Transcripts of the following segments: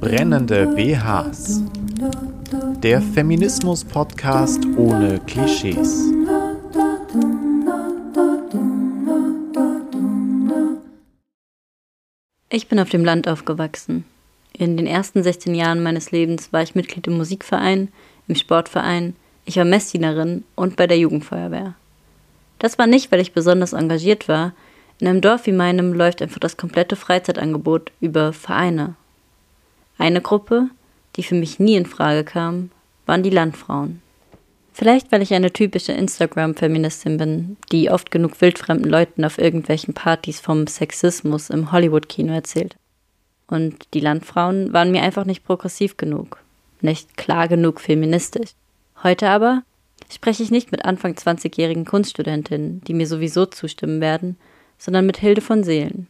Brennende BHs. Der Feminismus-Podcast ohne Klischees. Ich bin auf dem Land aufgewachsen. In den ersten 16 Jahren meines Lebens war ich Mitglied im Musikverein, im Sportverein, ich war Messdienerin und bei der Jugendfeuerwehr. Das war nicht, weil ich besonders engagiert war. In einem Dorf wie meinem läuft einfach das komplette Freizeitangebot über Vereine. Eine Gruppe, die für mich nie in Frage kam, waren die Landfrauen. Vielleicht, weil ich eine typische Instagram-Feministin bin, die oft genug wildfremden Leuten auf irgendwelchen Partys vom Sexismus im Hollywood-Kino erzählt. Und die Landfrauen waren mir einfach nicht progressiv genug, nicht klar genug feministisch. Heute aber spreche ich nicht mit Anfang 20-jährigen Kunststudentinnen, die mir sowieso zustimmen werden, sondern mit Hilde von Seelen.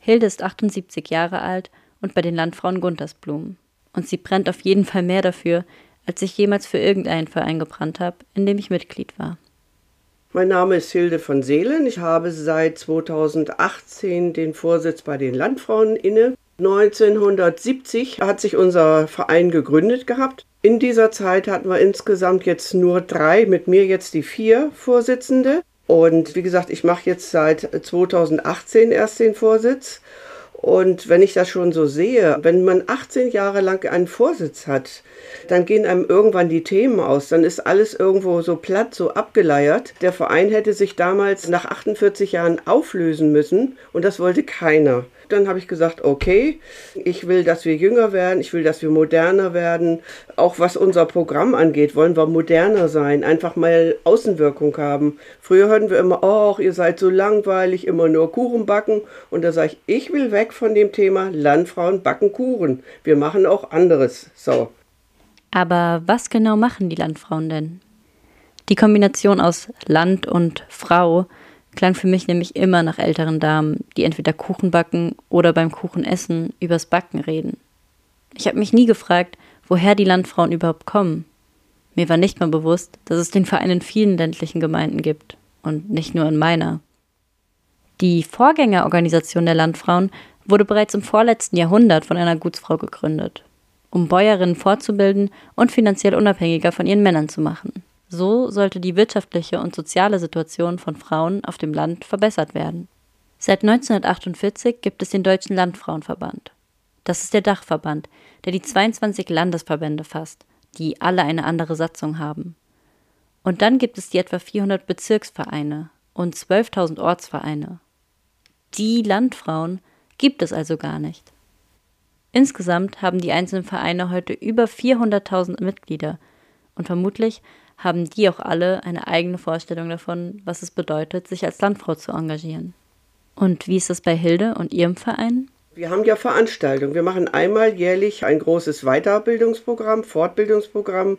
Hilde ist 78 Jahre alt und bei den Landfrauen Guntersblum. Und sie brennt auf jeden Fall mehr dafür, als ich jemals für irgendeinen Verein gebrannt habe, in dem ich Mitglied war. Mein Name ist Hilde von Seelen. Ich habe seit 2018 den Vorsitz bei den Landfrauen inne. 1970 hat sich unser Verein gegründet gehabt. In dieser Zeit hatten wir insgesamt jetzt nur drei, mit mir jetzt die vier Vorsitzende. Und wie gesagt, ich mache jetzt seit 2018 erst den Vorsitz. Und wenn ich das schon so sehe, wenn man 18 Jahre lang einen Vorsitz hat, dann gehen einem irgendwann die Themen aus. Dann ist alles irgendwo so platt, so abgeleiert. Der Verein hätte sich damals nach 48 Jahren auflösen müssen und das wollte keiner. Dann habe ich gesagt, okay, ich will, dass wir jünger werden, ich will, dass wir moderner werden. Auch was unser Programm angeht, wollen wir moderner sein, einfach mal Außenwirkung haben. Früher hörten wir immer, oh, ihr seid so langweilig, immer nur Kuchen backen. Und da sage ich, ich will weg von dem Thema Landfrauen backen Kuchen. Wir machen auch anderes. So. Aber was genau machen die Landfrauen denn? Die Kombination aus Land und Frau klang für mich nämlich immer nach älteren Damen, die entweder Kuchen backen oder beim Kuchenessen übers Backen reden. Ich habe mich nie gefragt, woher die Landfrauen überhaupt kommen. Mir war nicht mal bewusst, dass es den Verein in vielen ländlichen Gemeinden gibt und nicht nur in meiner. Die Vorgängerorganisation der Landfrauen wurde bereits im vorletzten Jahrhundert von einer Gutsfrau gegründet, um Bäuerinnen fortzubilden und finanziell unabhängiger von ihren Männern zu machen. So sollte die wirtschaftliche und soziale Situation von Frauen auf dem Land verbessert werden. Seit 1948 gibt es den Deutschen Landfrauenverband. Das ist der Dachverband, der die 22 Landesverbände fasst, die alle eine andere Satzung haben. Und dann gibt es die etwa 400 Bezirksvereine und 12.000 Ortsvereine. Die Landfrauen gibt es also gar nicht. Insgesamt haben die einzelnen Vereine heute über 400.000 Mitglieder und vermutlich haben die auch alle eine eigene Vorstellung davon, was es bedeutet, sich als Landfrau zu engagieren. Und wie ist es bei Hilde und ihrem Verein? Wir haben ja Veranstaltungen. Wir machen einmal jährlich ein großes Weiterbildungsprogramm, Fortbildungsprogramm.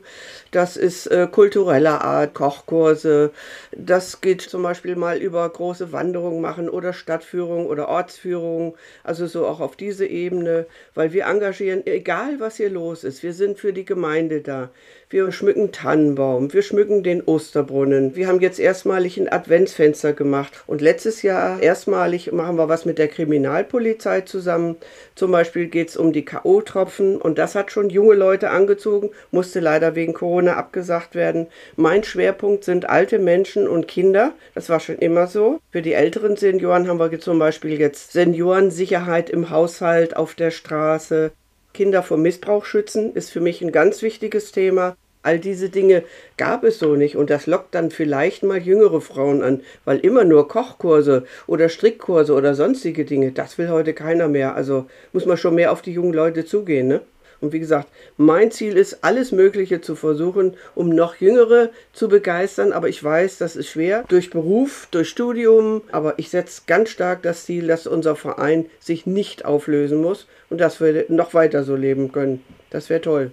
Das ist äh, kultureller Art, Kochkurse. Das geht zum Beispiel mal über große Wanderungen machen oder Stadtführung oder Ortsführung. Also so auch auf diese Ebene, weil wir engagieren, egal was hier los ist. Wir sind für die Gemeinde da. Wir schmücken Tannenbaum, wir schmücken den Osterbrunnen. Wir haben jetzt erstmalig ein Adventsfenster gemacht und letztes Jahr erstmalig machen wir was mit der Kriminalpolizei zusammen. Zum Beispiel geht es um die K.O.-Tropfen und das hat schon junge Leute angezogen, musste leider wegen Corona abgesagt werden. Mein Schwerpunkt sind alte Menschen und Kinder. Das war schon immer so. Für die älteren Senioren haben wir zum Beispiel jetzt Seniorensicherheit im Haushalt, auf der Straße. Kinder vor Missbrauch schützen ist für mich ein ganz wichtiges Thema. All diese Dinge gab es so nicht und das lockt dann vielleicht mal jüngere Frauen an, weil immer nur Kochkurse oder Strickkurse oder sonstige Dinge, das will heute keiner mehr. Also muss man schon mehr auf die jungen Leute zugehen, ne? Und wie gesagt, mein Ziel ist, alles Mögliche zu versuchen, um noch Jüngere zu begeistern. Aber ich weiß, das ist schwer durch Beruf, durch Studium. Aber ich setze ganz stark das Ziel, dass unser Verein sich nicht auflösen muss und dass wir noch weiter so leben können. Das wäre toll.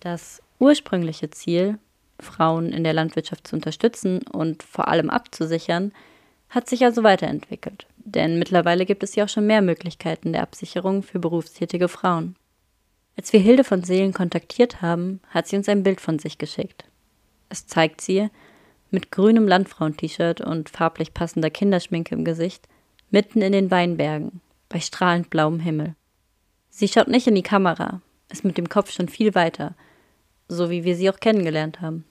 Das ursprüngliche Ziel, Frauen in der Landwirtschaft zu unterstützen und vor allem abzusichern, hat sich also weiterentwickelt. Denn mittlerweile gibt es ja auch schon mehr Möglichkeiten der Absicherung für berufstätige Frauen. Als wir Hilde von Seelen kontaktiert haben, hat sie uns ein Bild von sich geschickt. Es zeigt sie, mit grünem Landfrauen-T-Shirt und farblich passender Kinderschminke im Gesicht, mitten in den Weinbergen, bei strahlend blauem Himmel. Sie schaut nicht in die Kamera, ist mit dem Kopf schon viel weiter, so wie wir sie auch kennengelernt haben.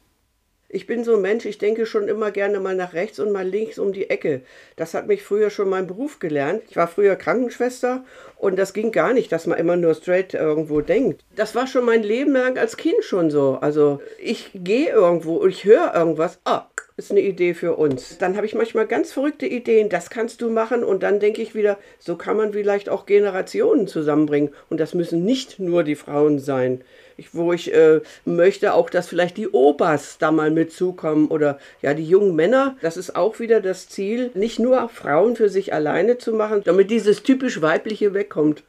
Ich bin so ein Mensch, ich denke schon immer gerne mal nach rechts und mal links um die Ecke. Das hat mich früher schon mein Beruf gelernt. Ich war früher Krankenschwester und das ging gar nicht, dass man immer nur straight irgendwo denkt. Das war schon mein Leben lang als Kind schon so. Also ich gehe irgendwo und ich höre irgendwas. Ah, ist eine Idee für uns. Dann habe ich manchmal ganz verrückte Ideen, das kannst du machen und dann denke ich wieder, so kann man vielleicht auch Generationen zusammenbringen und das müssen nicht nur die Frauen sein ich, wo ich äh, möchte auch, dass vielleicht die Opas da mal mitzukommen oder ja, die jungen Männer. Das ist auch wieder das Ziel, nicht nur Frauen für sich alleine zu machen, damit dieses typisch weibliche wegkommt.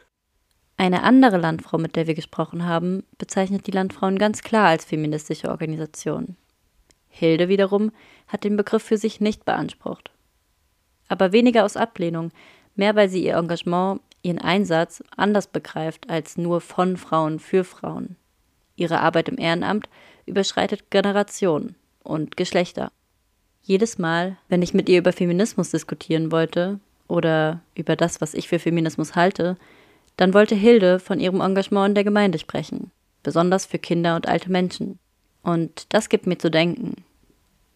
Eine andere Landfrau, mit der wir gesprochen haben, bezeichnet die Landfrauen ganz klar als feministische Organisation. Hilde wiederum hat den Begriff für sich nicht beansprucht. Aber weniger aus Ablehnung, mehr weil sie ihr Engagement, ihren Einsatz anders begreift als nur von Frauen für Frauen. Ihre Arbeit im Ehrenamt überschreitet Generationen und Geschlechter. Jedes Mal, wenn ich mit ihr über Feminismus diskutieren wollte oder über das, was ich für Feminismus halte, dann wollte Hilde von ihrem Engagement in der Gemeinde sprechen, besonders für Kinder und alte Menschen. Und das gibt mir zu denken.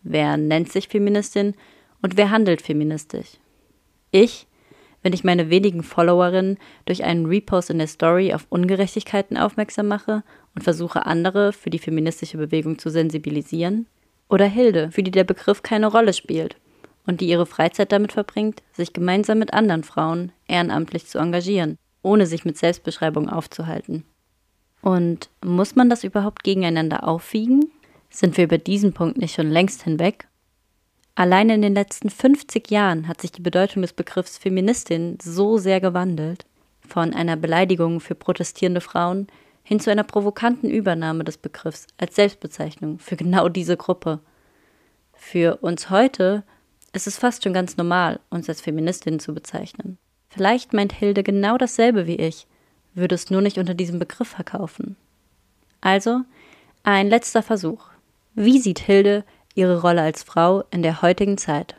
Wer nennt sich Feministin und wer handelt feministisch? Ich, wenn ich meine wenigen Followerinnen durch einen Repost in der Story auf Ungerechtigkeiten aufmerksam mache und versuche andere für die feministische Bewegung zu sensibilisieren? Oder Hilde, für die der Begriff keine Rolle spielt und die ihre Freizeit damit verbringt, sich gemeinsam mit anderen Frauen ehrenamtlich zu engagieren, ohne sich mit Selbstbeschreibung aufzuhalten. Und muss man das überhaupt gegeneinander aufwiegen? Sind wir über diesen Punkt nicht schon längst hinweg? Allein in den letzten 50 Jahren hat sich die Bedeutung des Begriffs Feministin so sehr gewandelt, von einer Beleidigung für protestierende Frauen hin zu einer provokanten Übernahme des Begriffs als Selbstbezeichnung für genau diese Gruppe. Für uns heute ist es fast schon ganz normal, uns als Feministinnen zu bezeichnen. Vielleicht meint Hilde genau dasselbe wie ich, würde es nur nicht unter diesem Begriff verkaufen. Also, ein letzter Versuch. Wie sieht Hilde ihre Rolle als Frau in der heutigen Zeit?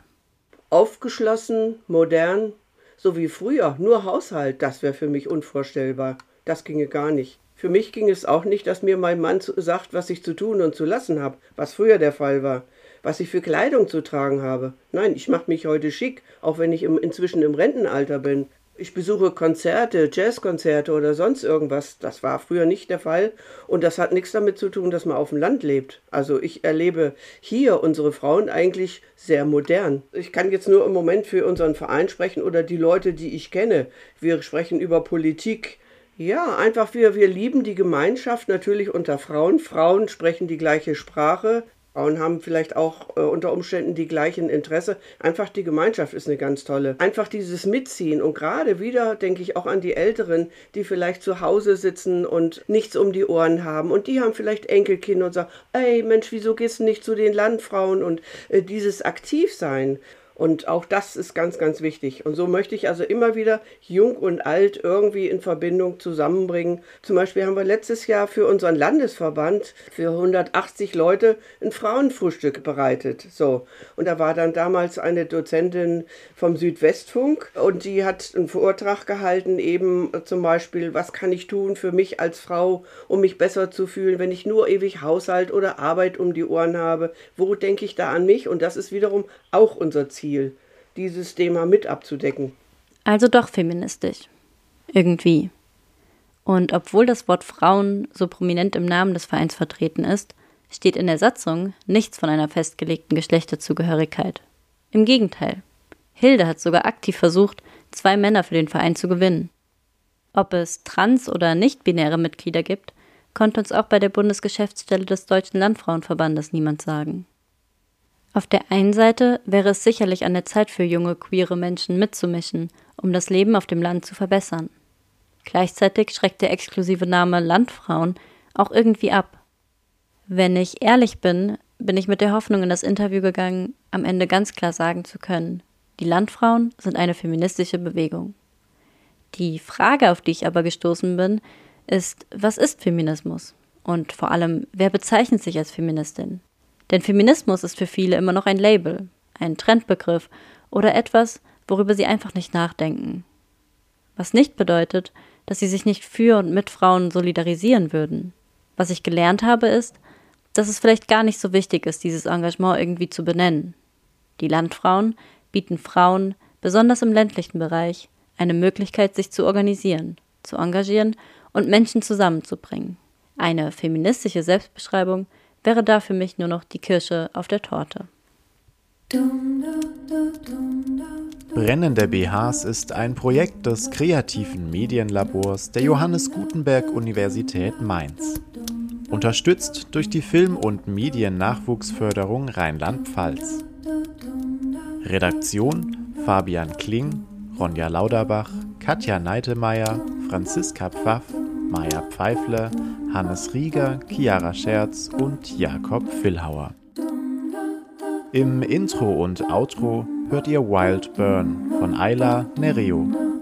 Aufgeschlossen, modern, so wie früher, nur Haushalt, das wäre für mich unvorstellbar. Das ginge gar nicht. Für mich ging es auch nicht, dass mir mein Mann sagt, was ich zu tun und zu lassen habe, was früher der Fall war, was ich für Kleidung zu tragen habe. Nein, ich mache mich heute schick, auch wenn ich im, inzwischen im Rentenalter bin. Ich besuche Konzerte, Jazzkonzerte oder sonst irgendwas. Das war früher nicht der Fall. Und das hat nichts damit zu tun, dass man auf dem Land lebt. Also ich erlebe hier unsere Frauen eigentlich sehr modern. Ich kann jetzt nur im Moment für unseren Verein sprechen oder die Leute, die ich kenne. Wir sprechen über Politik, ja, einfach wir, wir lieben die Gemeinschaft natürlich unter Frauen. Frauen sprechen die gleiche Sprache. Frauen haben vielleicht auch äh, unter Umständen die gleichen Interesse. Einfach die Gemeinschaft ist eine ganz tolle. Einfach dieses Mitziehen und gerade wieder denke ich auch an die Älteren, die vielleicht zu Hause sitzen und nichts um die Ohren haben und die haben vielleicht Enkelkinder und sagen, ey Mensch, wieso gehst du nicht zu den Landfrauen und äh, dieses Aktivsein. Und auch das ist ganz, ganz wichtig. Und so möchte ich also immer wieder jung und alt irgendwie in Verbindung zusammenbringen. Zum Beispiel haben wir letztes Jahr für unseren Landesverband für 180 Leute ein Frauenfrühstück bereitet. So. Und da war dann damals eine Dozentin vom Südwestfunk und die hat einen Vortrag gehalten, eben zum Beispiel, was kann ich tun für mich als Frau, um mich besser zu fühlen, wenn ich nur ewig Haushalt oder Arbeit um die Ohren habe. Wo denke ich da an mich? Und das ist wiederum auch unser Ziel. Ziel, dieses Thema mit abzudecken. Also doch feministisch. Irgendwie. Und obwohl das Wort Frauen so prominent im Namen des Vereins vertreten ist, steht in der Satzung nichts von einer festgelegten Geschlechterzugehörigkeit. Im Gegenteil. Hilde hat sogar aktiv versucht, zwei Männer für den Verein zu gewinnen. Ob es trans- oder nicht-binäre Mitglieder gibt, konnte uns auch bei der Bundesgeschäftsstelle des Deutschen Landfrauenverbandes niemand sagen. Auf der einen Seite wäre es sicherlich an der Zeit für junge queere Menschen mitzumischen, um das Leben auf dem Land zu verbessern. Gleichzeitig schreckt der exklusive Name Landfrauen auch irgendwie ab. Wenn ich ehrlich bin, bin ich mit der Hoffnung in das Interview gegangen, am Ende ganz klar sagen zu können, die Landfrauen sind eine feministische Bewegung. Die Frage, auf die ich aber gestoßen bin, ist, was ist Feminismus? Und vor allem, wer bezeichnet sich als Feministin? Denn Feminismus ist für viele immer noch ein Label, ein Trendbegriff oder etwas, worüber sie einfach nicht nachdenken. Was nicht bedeutet, dass sie sich nicht für und mit Frauen solidarisieren würden. Was ich gelernt habe, ist, dass es vielleicht gar nicht so wichtig ist, dieses Engagement irgendwie zu benennen. Die Landfrauen bieten Frauen, besonders im ländlichen Bereich, eine Möglichkeit, sich zu organisieren, zu engagieren und Menschen zusammenzubringen. Eine feministische Selbstbeschreibung wäre da für mich nur noch die Kirsche auf der Torte. Brennende BHs ist ein Projekt des kreativen Medienlabors der Johannes Gutenberg Universität Mainz. Unterstützt durch die Film- und Mediennachwuchsförderung Rheinland-Pfalz. Redaktion Fabian Kling, Ronja Lauderbach, Katja Neitemeyer, Franziska Pfaff, Maja Pfeifle, Hannes Rieger, Chiara Scherz und Jakob Villhauer. Im Intro und Outro hört ihr Wild Burn von Ayla Nereo.